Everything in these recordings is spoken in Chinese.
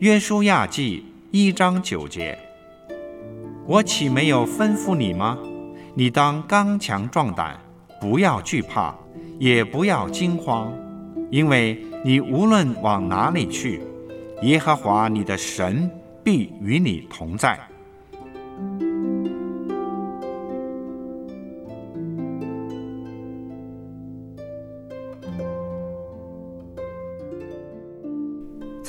约书亚记一章九节：我岂没有吩咐你吗？你当刚强壮胆，不要惧怕，也不要惊慌，因为。你无论往哪里去，耶和华你的神必与你同在。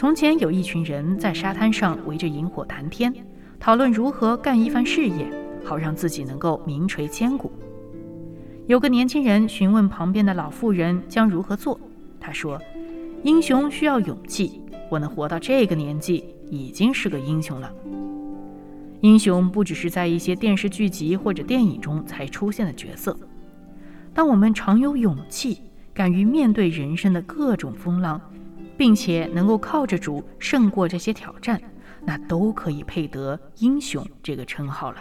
从前有一群人在沙滩上围着萤火谈天，讨论如何干一番事业，好让自己能够名垂千古。有个年轻人询问旁边的老妇人将如何做，他说。英雄需要勇气，我能活到这个年纪已经是个英雄了。英雄不只是在一些电视剧集或者电影中才出现的角色。当我们常有勇气，敢于面对人生的各种风浪，并且能够靠着主胜过这些挑战，那都可以配得英雄这个称号了。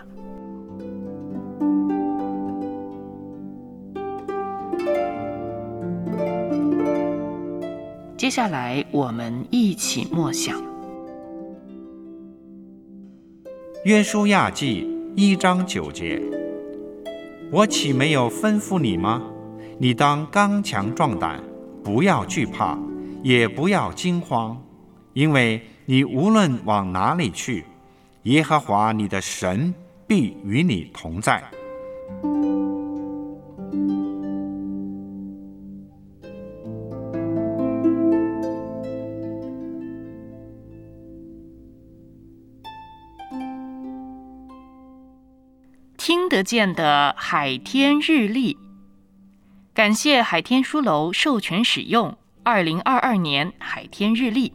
接下来，我们一起默想《约书亚记》一章九节：“我岂没有吩咐你吗？你当刚强壮胆，不要惧怕，也不要惊慌，因为你无论往哪里去，耶和华你的神必与你同在。”听得见的海天日历，感谢海天书楼授权使用二零二二年海天日历。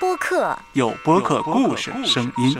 播客，有播客故事声音。